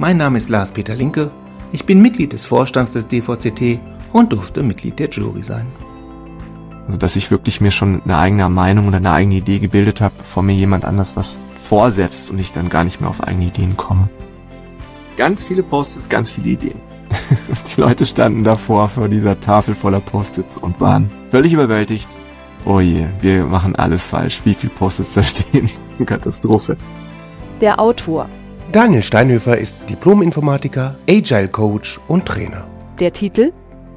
Mein Name ist Lars-Peter Linke, ich bin Mitglied des Vorstands des DVCT und durfte Mitglied der Jury sein. Also dass ich wirklich mir schon eine eigene Meinung oder eine eigene Idee gebildet habe, bevor mir jemand anders was vorsetzt und ich dann gar nicht mehr auf eigene Ideen komme. Ganz viele Post-its, ganz viele Ideen. Die Leute standen davor vor dieser Tafel voller Post-its und waren völlig überwältigt. Oh je, wir machen alles falsch. Wie viele Post-its da stehen? Katastrophe. Der Autor. Daniel Steinhöfer ist Diplom-Informatiker, Agile Coach und Trainer. Der Titel.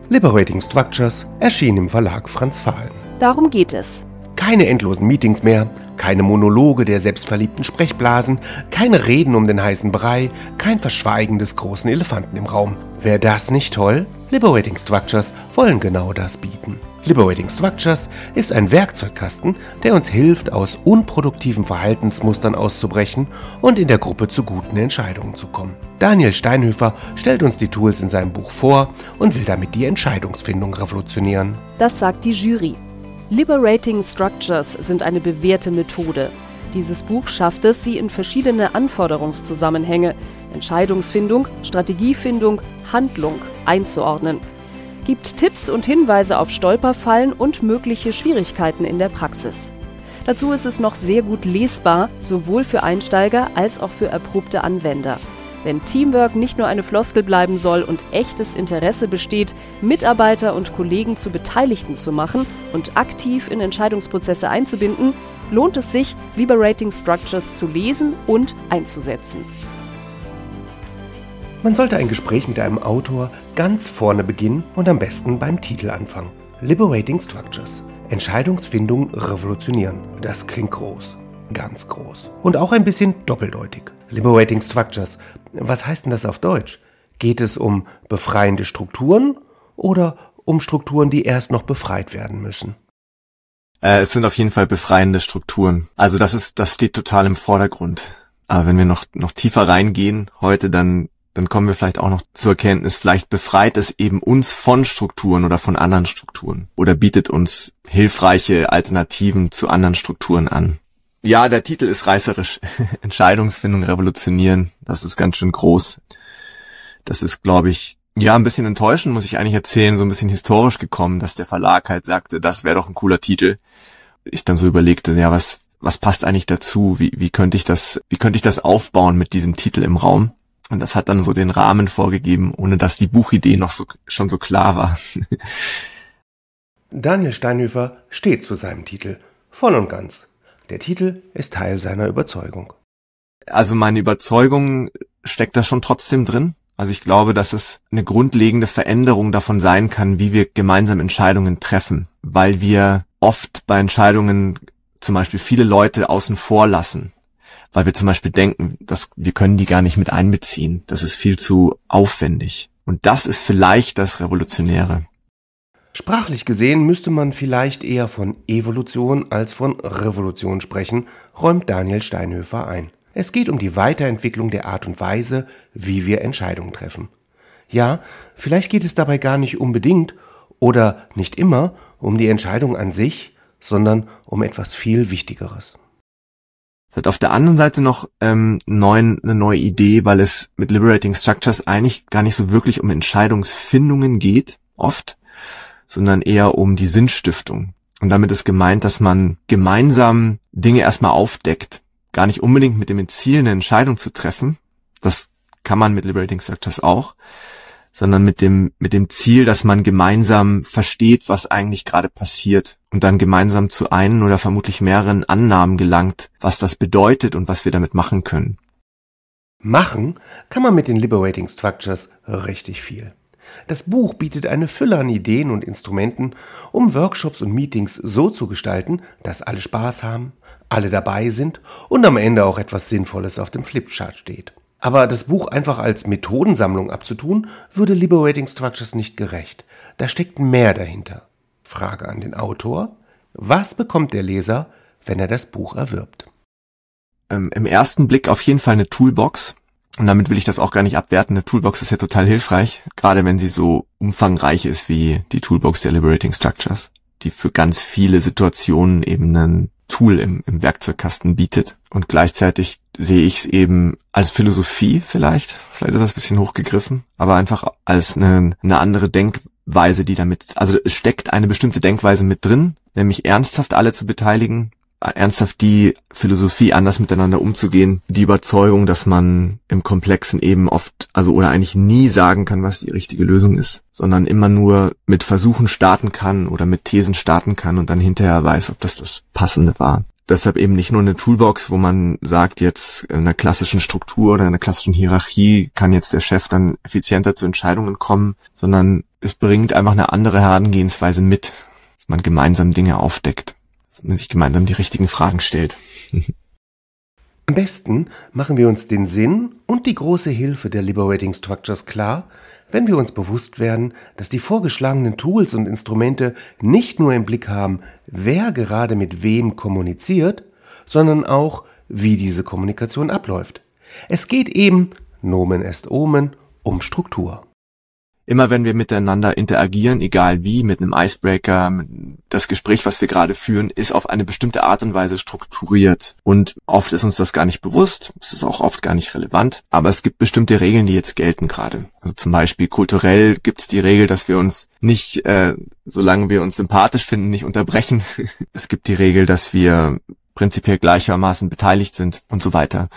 Liberating Structures erschien im Verlag Franz Fahlen. Darum geht es. Keine endlosen Meetings mehr, keine Monologe der selbstverliebten Sprechblasen, keine Reden um den heißen Brei, kein Verschweigen des großen Elefanten im Raum. Wäre das nicht toll? Liberating Structures wollen genau das bieten. Liberating Structures ist ein Werkzeugkasten, der uns hilft, aus unproduktiven Verhaltensmustern auszubrechen und in der Gruppe zu guten Entscheidungen zu kommen. Daniel Steinhöfer stellt uns die Tools in seinem Buch vor und will damit die Entscheidungsfindung revolutionieren. Das sagt die Jury. Liberating Structures sind eine bewährte Methode. Dieses Buch schafft es, sie in verschiedene Anforderungszusammenhänge, Entscheidungsfindung, Strategiefindung, Handlung einzuordnen. Gibt Tipps und Hinweise auf Stolperfallen und mögliche Schwierigkeiten in der Praxis. Dazu ist es noch sehr gut lesbar, sowohl für Einsteiger als auch für erprobte Anwender. Wenn Teamwork nicht nur eine Floskel bleiben soll und echtes Interesse besteht, Mitarbeiter und Kollegen zu Beteiligten zu machen und aktiv in Entscheidungsprozesse einzubinden, lohnt es sich, Liberating Structures zu lesen und einzusetzen. Man sollte ein Gespräch mit einem Autor ganz vorne beginnen und am besten beim Titel anfangen. Liberating Structures. Entscheidungsfindung revolutionieren. Das klingt groß. Ganz groß. Und auch ein bisschen doppeldeutig. Liberating Structures. Was heißt denn das auf Deutsch? Geht es um befreiende Strukturen oder um Strukturen, die erst noch befreit werden müssen? Äh, es sind auf jeden Fall befreiende Strukturen. Also das ist, das steht total im Vordergrund. Aber wenn wir noch, noch tiefer reingehen heute, dann dann kommen wir vielleicht auch noch zur Erkenntnis, vielleicht befreit es eben uns von Strukturen oder von anderen Strukturen oder bietet uns hilfreiche Alternativen zu anderen Strukturen an. Ja, der Titel ist reißerisch. Entscheidungsfindung revolutionieren. Das ist ganz schön groß. Das ist, glaube ich, ja, ein bisschen enttäuschend, muss ich eigentlich erzählen, so ein bisschen historisch gekommen, dass der Verlag halt sagte, das wäre doch ein cooler Titel. Ich dann so überlegte, ja, was, was passt eigentlich dazu? Wie, wie könnte ich das, wie könnte ich das aufbauen mit diesem Titel im Raum? Und das hat dann so den Rahmen vorgegeben, ohne dass die Buchidee noch so, schon so klar war. Daniel Steinhöfer steht zu seinem Titel. Voll und ganz. Der Titel ist Teil seiner Überzeugung. Also meine Überzeugung steckt da schon trotzdem drin. Also ich glaube, dass es eine grundlegende Veränderung davon sein kann, wie wir gemeinsam Entscheidungen treffen, weil wir oft bei Entscheidungen zum Beispiel viele Leute außen vor lassen weil wir zum Beispiel denken, dass wir können die gar nicht mit einbeziehen. Das ist viel zu aufwendig. Und das ist vielleicht das Revolutionäre. Sprachlich gesehen müsste man vielleicht eher von Evolution als von Revolution sprechen, räumt Daniel Steinhöfer ein. Es geht um die Weiterentwicklung der Art und Weise, wie wir Entscheidungen treffen. Ja, vielleicht geht es dabei gar nicht unbedingt oder nicht immer um die Entscheidung an sich, sondern um etwas viel Wichtigeres. Es hat auf der anderen Seite noch ähm, neuen, eine neue Idee, weil es mit Liberating Structures eigentlich gar nicht so wirklich um Entscheidungsfindungen geht, oft, sondern eher um die Sinnstiftung. Und damit ist gemeint, dass man gemeinsam Dinge erstmal aufdeckt. Gar nicht unbedingt mit dem Ziel, eine Entscheidung zu treffen. Das kann man mit Liberating Structures auch, sondern mit dem, mit dem Ziel, dass man gemeinsam versteht, was eigentlich gerade passiert und dann gemeinsam zu einen oder vermutlich mehreren Annahmen gelangt, was das bedeutet und was wir damit machen können. Machen kann man mit den Liberating Structures richtig viel. Das Buch bietet eine Fülle an Ideen und Instrumenten, um Workshops und Meetings so zu gestalten, dass alle Spaß haben, alle dabei sind und am Ende auch etwas Sinnvolles auf dem Flipchart steht. Aber das Buch einfach als Methodensammlung abzutun, würde Liberating Structures nicht gerecht. Da steckt mehr dahinter. Frage an den Autor. Was bekommt der Leser, wenn er das Buch erwirbt? Ähm, Im ersten Blick auf jeden Fall eine Toolbox. Und damit will ich das auch gar nicht abwerten. Eine Toolbox ist ja total hilfreich, gerade wenn sie so umfangreich ist wie die Toolbox der Liberating Structures, die für ganz viele Situationen eben ein Tool im, im Werkzeugkasten bietet. Und gleichzeitig sehe ich es eben als Philosophie vielleicht, vielleicht ist das ein bisschen hochgegriffen, aber einfach als eine, eine andere Denkweise, die damit, also es steckt eine bestimmte Denkweise mit drin, nämlich ernsthaft alle zu beteiligen, ernsthaft die Philosophie anders miteinander umzugehen, die Überzeugung, dass man im Komplexen eben oft, also oder eigentlich nie sagen kann, was die richtige Lösung ist, sondern immer nur mit Versuchen starten kann oder mit Thesen starten kann und dann hinterher weiß, ob das das Passende war deshalb eben nicht nur eine Toolbox, wo man sagt, jetzt in einer klassischen Struktur oder einer klassischen Hierarchie kann jetzt der Chef dann effizienter zu Entscheidungen kommen, sondern es bringt einfach eine andere Herangehensweise mit, dass man gemeinsam Dinge aufdeckt, dass man sich gemeinsam die richtigen Fragen stellt. Am besten machen wir uns den Sinn und die große Hilfe der Liberating Structures klar, wenn wir uns bewusst werden, dass die vorgeschlagenen Tools und Instrumente nicht nur im Blick haben, wer gerade mit wem kommuniziert, sondern auch, wie diese Kommunikation abläuft. Es geht eben, Nomen est Omen, um Struktur immer wenn wir miteinander interagieren, egal wie, mit einem Icebreaker, das Gespräch, was wir gerade führen, ist auf eine bestimmte Art und Weise strukturiert. Und oft ist uns das gar nicht bewusst, es ist auch oft gar nicht relevant, aber es gibt bestimmte Regeln, die jetzt gelten gerade. Also zum Beispiel kulturell gibt es die Regel, dass wir uns nicht, äh, solange wir uns sympathisch finden, nicht unterbrechen. es gibt die Regel, dass wir prinzipiell gleichermaßen beteiligt sind und so weiter.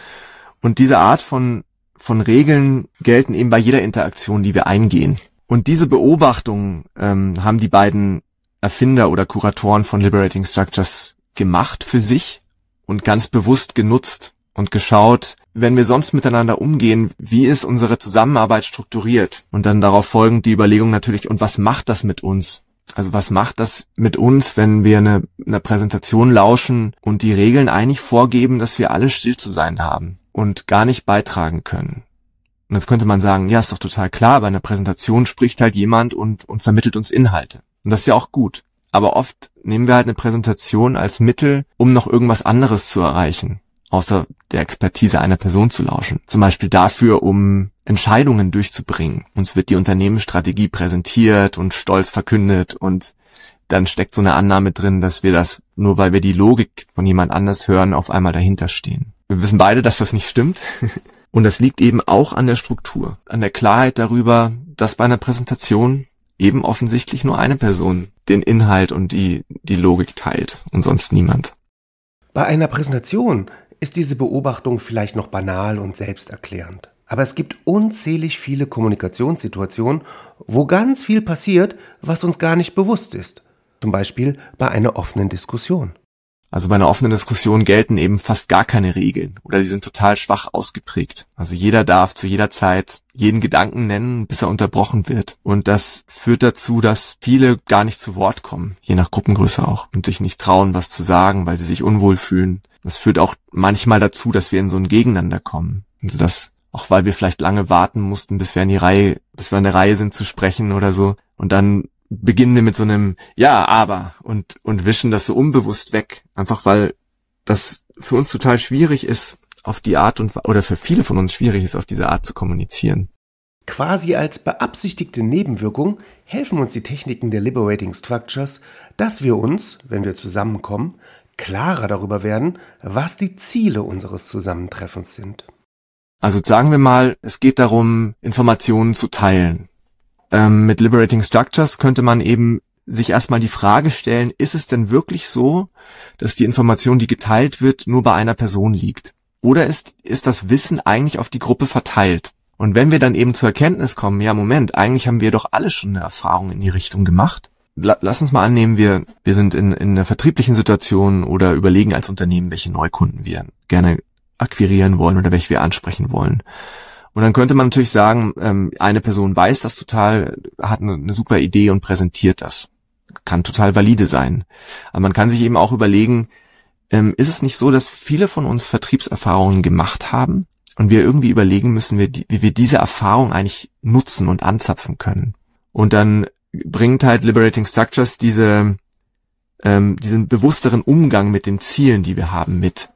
Und diese Art von von Regeln gelten eben bei jeder Interaktion, die wir eingehen. Und diese Beobachtungen ähm, haben die beiden Erfinder oder Kuratoren von Liberating Structures gemacht für sich und ganz bewusst genutzt und geschaut, wenn wir sonst miteinander umgehen, wie ist unsere Zusammenarbeit strukturiert? Und dann darauf folgend die Überlegung natürlich, und was macht das mit uns? Also was macht das mit uns, wenn wir eine, eine Präsentation lauschen und die Regeln eigentlich vorgeben, dass wir alle still zu sein haben? Und gar nicht beitragen können. Und jetzt könnte man sagen, ja, ist doch total klar, bei einer Präsentation spricht halt jemand und, und vermittelt uns Inhalte. Und das ist ja auch gut. Aber oft nehmen wir halt eine Präsentation als Mittel, um noch irgendwas anderes zu erreichen, außer der Expertise einer Person zu lauschen. Zum Beispiel dafür, um Entscheidungen durchzubringen. Uns wird die Unternehmensstrategie präsentiert und stolz verkündet und dann steckt so eine Annahme drin, dass wir das, nur weil wir die Logik von jemand anders hören, auf einmal dahinter stehen. Wir wissen beide, dass das nicht stimmt. Und das liegt eben auch an der Struktur, an der Klarheit darüber, dass bei einer Präsentation eben offensichtlich nur eine Person den Inhalt und die, die Logik teilt und sonst niemand. Bei einer Präsentation ist diese Beobachtung vielleicht noch banal und selbsterklärend. Aber es gibt unzählig viele Kommunikationssituationen, wo ganz viel passiert, was uns gar nicht bewusst ist. Zum Beispiel bei einer offenen Diskussion. Also bei einer offenen Diskussion gelten eben fast gar keine Regeln oder die sind total schwach ausgeprägt. Also jeder darf zu jeder Zeit jeden Gedanken nennen, bis er unterbrochen wird. Und das führt dazu, dass viele gar nicht zu Wort kommen, je nach Gruppengröße auch, und sich nicht trauen, was zu sagen, weil sie sich unwohl fühlen. Das führt auch manchmal dazu, dass wir in so ein Gegeneinander kommen. Also dass auch weil wir vielleicht lange warten mussten, bis wir in die Reihe, bis wir in der Reihe sind zu sprechen oder so. Und dann beginnen wir mit so einem Ja, aber und, und wischen das so unbewusst weg. Einfach weil das für uns total schwierig ist, auf die Art und, oder für viele von uns schwierig ist, auf diese Art zu kommunizieren. Quasi als beabsichtigte Nebenwirkung helfen uns die Techniken der Liberating Structures, dass wir uns, wenn wir zusammenkommen, klarer darüber werden, was die Ziele unseres Zusammentreffens sind. Also sagen wir mal, es geht darum, Informationen zu teilen. Ähm, mit Liberating Structures könnte man eben sich erstmal die Frage stellen, ist es denn wirklich so, dass die Information, die geteilt wird, nur bei einer Person liegt? Oder ist, ist das Wissen eigentlich auf die Gruppe verteilt? Und wenn wir dann eben zur Erkenntnis kommen, ja, Moment, eigentlich haben wir doch alle schon eine Erfahrung in die Richtung gemacht. Lass uns mal annehmen, wir, wir sind in, in einer vertrieblichen Situation oder überlegen als Unternehmen, welche Neukunden wir gerne akquirieren wollen oder welche wir ansprechen wollen. Und dann könnte man natürlich sagen, ähm, eine Person weiß das total, hat eine, eine super Idee und präsentiert das. Kann total valide sein. Aber man kann sich eben auch überlegen, ähm, ist es nicht so, dass viele von uns Vertriebserfahrungen gemacht haben, und wir irgendwie überlegen müssen, wie wir diese Erfahrung eigentlich nutzen und anzapfen können. Und dann bringt halt Liberating Structures diese, ähm, diesen bewussteren Umgang mit den Zielen, die wir haben, mit.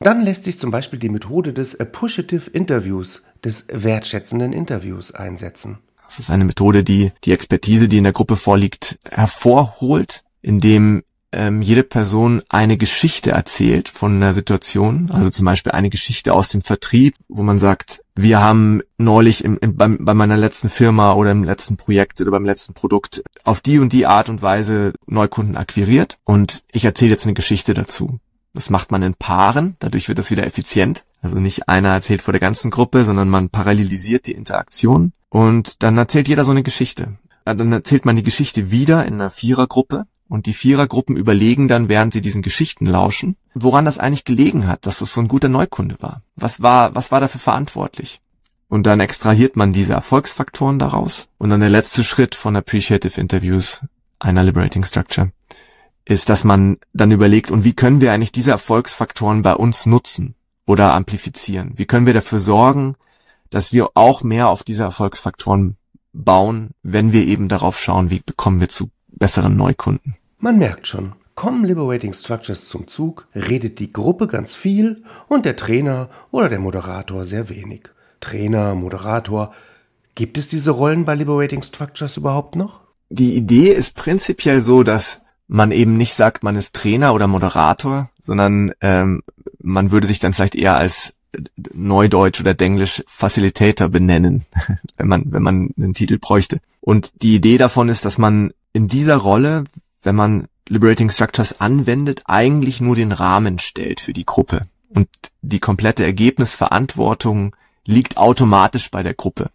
Dann lässt sich zum Beispiel die Methode des Appreciative Interviews, des wertschätzenden Interviews einsetzen. Das ist eine Methode, die die Expertise, die in der Gruppe vorliegt, hervorholt, indem ähm, jede Person eine Geschichte erzählt von einer Situation, also zum Beispiel eine Geschichte aus dem Vertrieb, wo man sagt, wir haben neulich im, im, beim, bei meiner letzten Firma oder im letzten Projekt oder beim letzten Produkt auf die und die Art und Weise Neukunden akquiriert und ich erzähle jetzt eine Geschichte dazu. Das macht man in Paaren, dadurch wird das wieder effizient. Also nicht einer erzählt vor der ganzen Gruppe, sondern man parallelisiert die Interaktion und dann erzählt jeder so eine Geschichte. Dann erzählt man die Geschichte wieder in einer Vierergruppe und die Vierergruppen überlegen dann, während sie diesen Geschichten lauschen, woran das eigentlich gelegen hat, dass es so ein guter Neukunde war. Was war, was war dafür verantwortlich? Und dann extrahiert man diese Erfolgsfaktoren daraus. Und dann der letzte Schritt von Appreciative Interviews einer Liberating Structure ist, dass man dann überlegt, und wie können wir eigentlich diese Erfolgsfaktoren bei uns nutzen oder amplifizieren? Wie können wir dafür sorgen, dass wir auch mehr auf diese Erfolgsfaktoren bauen, wenn wir eben darauf schauen, wie bekommen wir zu besseren Neukunden. Man merkt schon, kommen Liberating Structures zum Zug, redet die Gruppe ganz viel und der Trainer oder der Moderator sehr wenig. Trainer, Moderator, gibt es diese Rollen bei Liberating Structures überhaupt noch? Die Idee ist prinzipiell so, dass man eben nicht sagt, man ist Trainer oder Moderator, sondern ähm, man würde sich dann vielleicht eher als Neudeutsch oder Denglisch Facilitator benennen, wenn man, wenn man einen Titel bräuchte. Und die Idee davon ist, dass man in dieser Rolle, wenn man Liberating Structures anwendet, eigentlich nur den Rahmen stellt für die Gruppe. Und die komplette Ergebnisverantwortung liegt automatisch bei der Gruppe.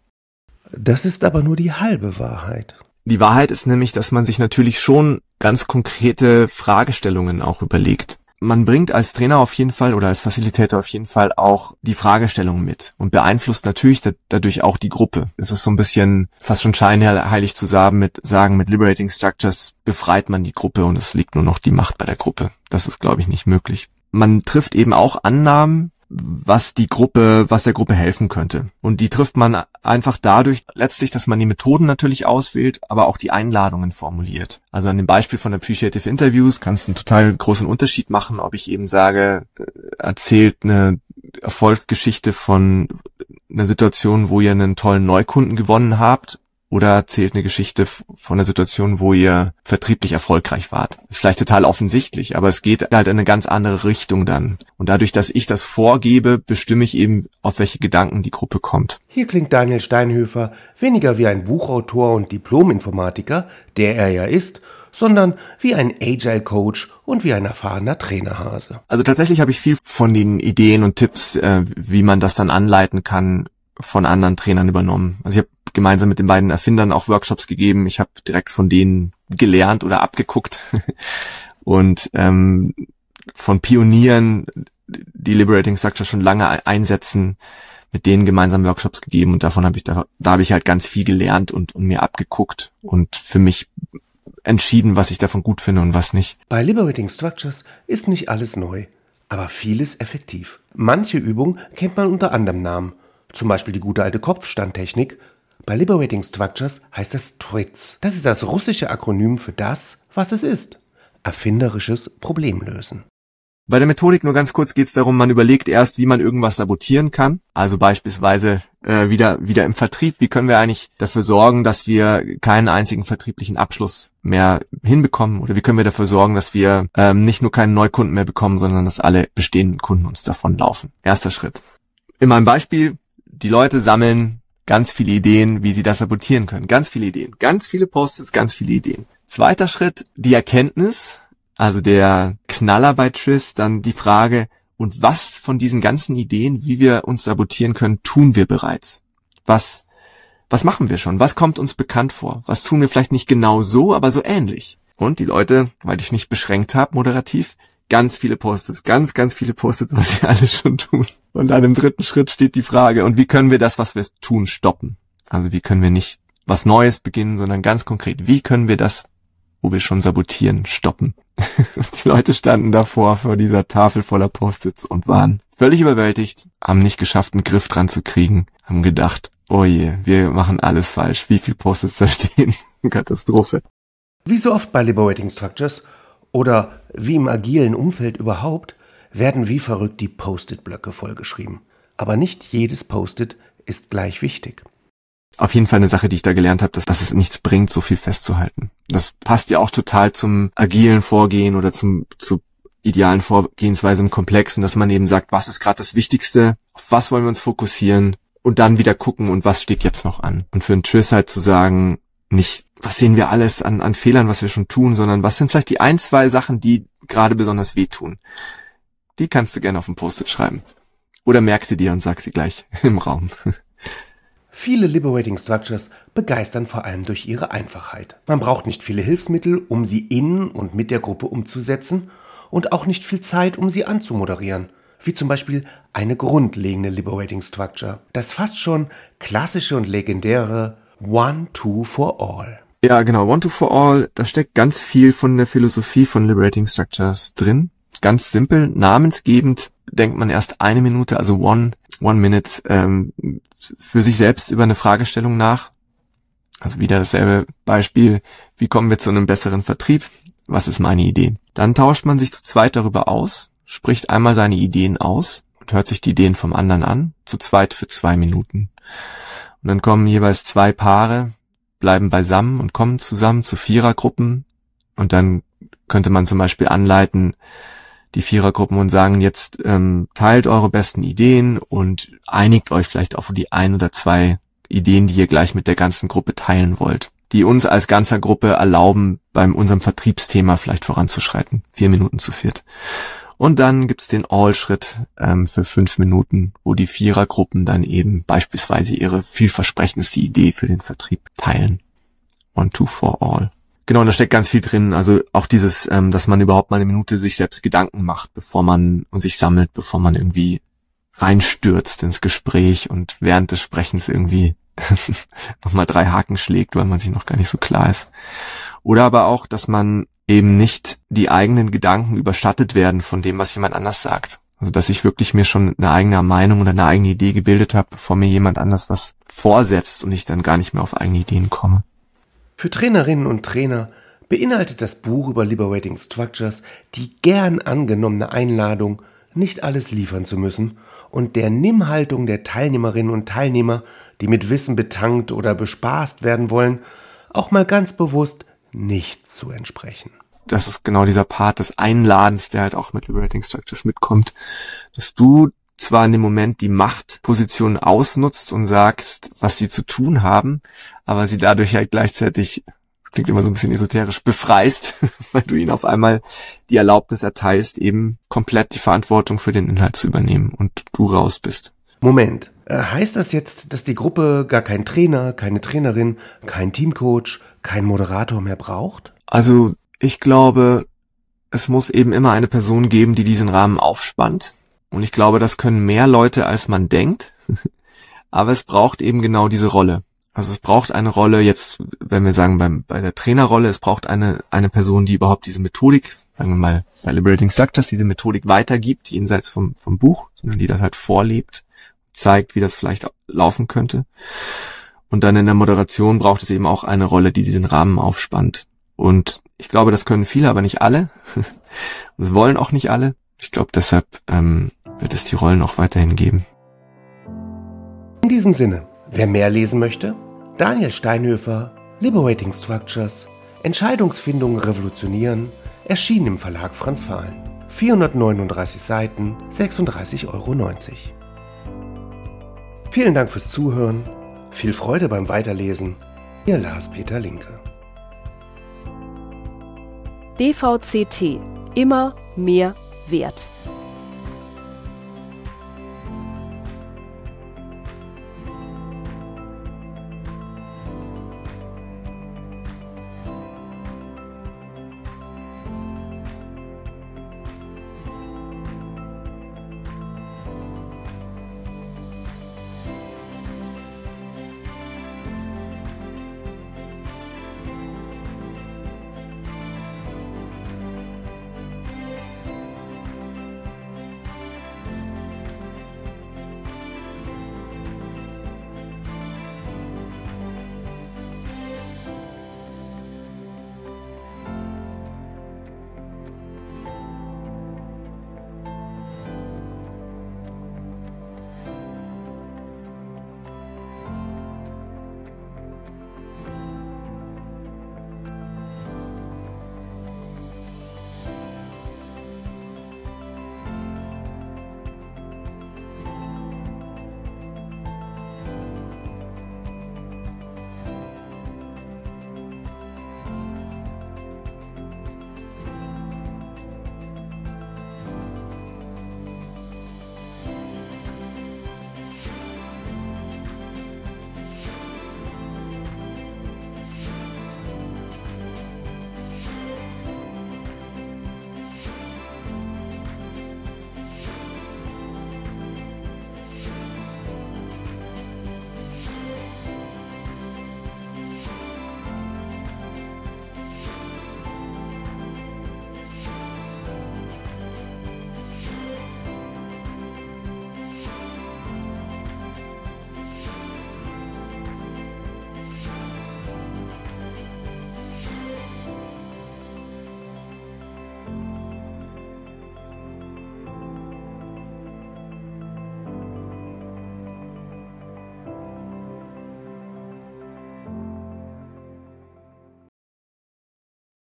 Das ist aber nur die halbe Wahrheit. Die Wahrheit ist nämlich, dass man sich natürlich schon ganz konkrete Fragestellungen auch überlegt man bringt als Trainer auf jeden Fall oder als Facilitator auf jeden Fall auch die Fragestellung mit und beeinflusst natürlich da, dadurch auch die Gruppe. Es ist so ein bisschen fast schon scheinheilig zu sagen mit, sagen, mit Liberating Structures befreit man die Gruppe und es liegt nur noch die Macht bei der Gruppe. Das ist, glaube ich, nicht möglich. Man trifft eben auch Annahmen, was die Gruppe, was der Gruppe helfen könnte. Und die trifft man einfach dadurch letztlich, dass man die Methoden natürlich auswählt, aber auch die Einladungen formuliert. Also an dem Beispiel von Appreciative Interviews kannst du einen total großen Unterschied machen, ob ich eben sage, äh, erzählt eine Erfolgsgeschichte von einer Situation, wo ihr einen tollen Neukunden gewonnen habt oder erzählt eine Geschichte von einer Situation, wo ihr vertrieblich erfolgreich wart. Ist vielleicht total offensichtlich, aber es geht halt in eine ganz andere Richtung dann. Und dadurch, dass ich das vorgebe, bestimme ich eben, auf welche Gedanken die Gruppe kommt. Hier klingt Daniel Steinhöfer weniger wie ein Buchautor und Diplominformatiker, der er ja ist, sondern wie ein Agile Coach und wie ein erfahrener Trainerhase. Also tatsächlich habe ich viel von den Ideen und Tipps, äh, wie man das dann anleiten kann, von anderen Trainern übernommen. Also ich habe gemeinsam mit den beiden Erfindern auch Workshops gegeben. Ich habe direkt von denen gelernt oder abgeguckt und ähm, von Pionieren, die Liberating Structure schon lange einsetzen, mit denen gemeinsam Workshops gegeben und davon habe ich da, da habe ich halt ganz viel gelernt und, und mir abgeguckt und für mich entschieden, was ich davon gut finde und was nicht. Bei Liberating Structures ist nicht alles neu, aber vieles effektiv. Manche Übungen kennt man unter anderem Namen, zum Beispiel die gute alte Kopfstandtechnik bei Liberating Structures heißt es TWITS. Das ist das russische Akronym für das, was es ist. Erfinderisches Problemlösen. Bei der Methodik nur ganz kurz geht es darum, man überlegt erst, wie man irgendwas sabotieren kann. Also beispielsweise äh, wieder, wieder im Vertrieb. Wie können wir eigentlich dafür sorgen, dass wir keinen einzigen vertrieblichen Abschluss mehr hinbekommen? Oder wie können wir dafür sorgen, dass wir ähm, nicht nur keinen Neukunden mehr bekommen, sondern dass alle bestehenden Kunden uns davonlaufen? Erster Schritt. In meinem Beispiel, die Leute sammeln ganz viele Ideen, wie sie das sabotieren können. Ganz viele Ideen. Ganz viele Posts, ganz viele Ideen. Zweiter Schritt, die Erkenntnis, also der Knaller bei Tris, dann die Frage, und was von diesen ganzen Ideen, wie wir uns sabotieren können, tun wir bereits? Was, was machen wir schon? Was kommt uns bekannt vor? Was tun wir vielleicht nicht genau so, aber so ähnlich? Und die Leute, weil ich nicht beschränkt habe, moderativ, ganz viele Post-its, ganz, ganz viele Post-its, was sie alles schon tun. Und dann im dritten Schritt steht die Frage, und wie können wir das, was wir tun, stoppen? Also wie können wir nicht was Neues beginnen, sondern ganz konkret, wie können wir das, wo wir schon sabotieren, stoppen? die Leute standen davor vor dieser Tafel voller Post-its und waren völlig überwältigt, haben nicht geschafft, einen Griff dran zu kriegen, haben gedacht, oh je, wir machen alles falsch. Wie viel Post-its da stehen? Katastrophe. Wie so oft bei Liberating Structures oder wie im agilen Umfeld überhaupt, werden wie verrückt die Post-it-Blöcke vollgeschrieben. Aber nicht jedes Post-it ist gleich wichtig. Auf jeden Fall eine Sache, die ich da gelernt habe, dass, dass es nichts bringt, so viel festzuhalten. Das passt ja auch total zum agilen Vorgehen oder zum, zu idealen Vorgehensweise im Komplexen, dass man eben sagt, was ist gerade das Wichtigste, auf was wollen wir uns fokussieren und dann wieder gucken und was steht jetzt noch an. Und für einen Triss halt zu sagen, nicht, was sehen wir alles an, an Fehlern, was wir schon tun, sondern was sind vielleicht die ein, zwei Sachen, die gerade besonders wehtun. Die kannst du gerne auf dem Post-it schreiben. Oder merk sie dir und sag sie gleich im Raum. Viele Liberating Structures begeistern vor allem durch ihre Einfachheit. Man braucht nicht viele Hilfsmittel, um sie in und mit der Gruppe umzusetzen und auch nicht viel Zeit, um sie anzumoderieren. Wie zum Beispiel eine grundlegende Liberating Structure. Das fast schon klassische und legendäre One, Two for All. Ja, genau. One, Two for All, da steckt ganz viel von der Philosophie von Liberating Structures drin. Ganz simpel, namensgebend denkt man erst eine Minute, also One, One Minute, ähm, für sich selbst über eine Fragestellung nach. Also wieder dasselbe Beispiel. Wie kommen wir zu einem besseren Vertrieb? Was ist meine Idee? Dann tauscht man sich zu zweit darüber aus, spricht einmal seine Ideen aus und hört sich die Ideen vom anderen an, zu zweit für zwei Minuten. Und dann kommen jeweils zwei Paare, bleiben beisammen und kommen zusammen zu Vierergruppen und dann könnte man zum Beispiel anleiten, die Vierergruppen und sagen jetzt ähm, teilt eure besten Ideen und einigt euch vielleicht auf die ein oder zwei Ideen, die ihr gleich mit der ganzen Gruppe teilen wollt die uns als ganzer Gruppe erlauben, beim unserem Vertriebsthema vielleicht voranzuschreiten. Vier Minuten zu viert. Und dann gibt's den All-Schritt ähm, für fünf Minuten, wo die Vierergruppen dann eben beispielsweise ihre vielversprechendste Idee für den Vertrieb teilen. One, two, for all. Genau, und da steckt ganz viel drin. Also auch dieses, ähm, dass man überhaupt mal eine Minute sich selbst Gedanken macht, bevor man und sich sammelt, bevor man irgendwie reinstürzt ins Gespräch und während des Sprechens irgendwie nochmal drei Haken schlägt, weil man sich noch gar nicht so klar ist. Oder aber auch, dass man eben nicht die eigenen Gedanken überstattet werden von dem, was jemand anders sagt. Also dass ich wirklich mir schon eine eigene Meinung oder eine eigene Idee gebildet habe, bevor mir jemand anders was vorsetzt und ich dann gar nicht mehr auf eigene Ideen komme. Für Trainerinnen und Trainer beinhaltet das Buch über Liberating Structures die gern angenommene Einladung, nicht alles liefern zu müssen und der Nimmhaltung der Teilnehmerinnen und Teilnehmer, die mit Wissen betankt oder bespaßt werden wollen, auch mal ganz bewusst nicht zu entsprechen. Das ist genau dieser Part des Einladens, der halt auch mit Liberating Structures mitkommt, dass du zwar in dem Moment die Machtposition ausnutzt und sagst, was sie zu tun haben, aber sie dadurch halt gleichzeitig klingt immer so ein bisschen esoterisch, befreist, weil du ihnen auf einmal die Erlaubnis erteilst, eben komplett die Verantwortung für den Inhalt zu übernehmen und du raus bist. Moment, äh, heißt das jetzt, dass die Gruppe gar keinen Trainer, keine Trainerin, kein Teamcoach, kein Moderator mehr braucht? Also ich glaube, es muss eben immer eine Person geben, die diesen Rahmen aufspannt. Und ich glaube, das können mehr Leute, als man denkt. Aber es braucht eben genau diese Rolle. Also es braucht eine Rolle jetzt, wenn wir sagen beim, bei der Trainerrolle, es braucht eine, eine Person, die überhaupt diese Methodik, sagen wir mal bei Liberating Structures, diese Methodik weitergibt, jenseits vom, vom Buch, sondern die das halt vorlebt, zeigt, wie das vielleicht laufen könnte. Und dann in der Moderation braucht es eben auch eine Rolle, die diesen Rahmen aufspannt. Und ich glaube, das können viele, aber nicht alle. Das wollen auch nicht alle. Ich glaube, deshalb ähm, wird es die Rollen auch weiterhin geben. In diesem Sinne, wer mehr lesen möchte, Daniel Steinhöfer, Liberating Structures, Entscheidungsfindung revolutionieren, erschien im Verlag Franz Fahlen. 439 Seiten, 36,90 Euro. Vielen Dank fürs Zuhören, viel Freude beim Weiterlesen. Ihr Lars-Peter Linke. DVCT. Immer mehr Wert.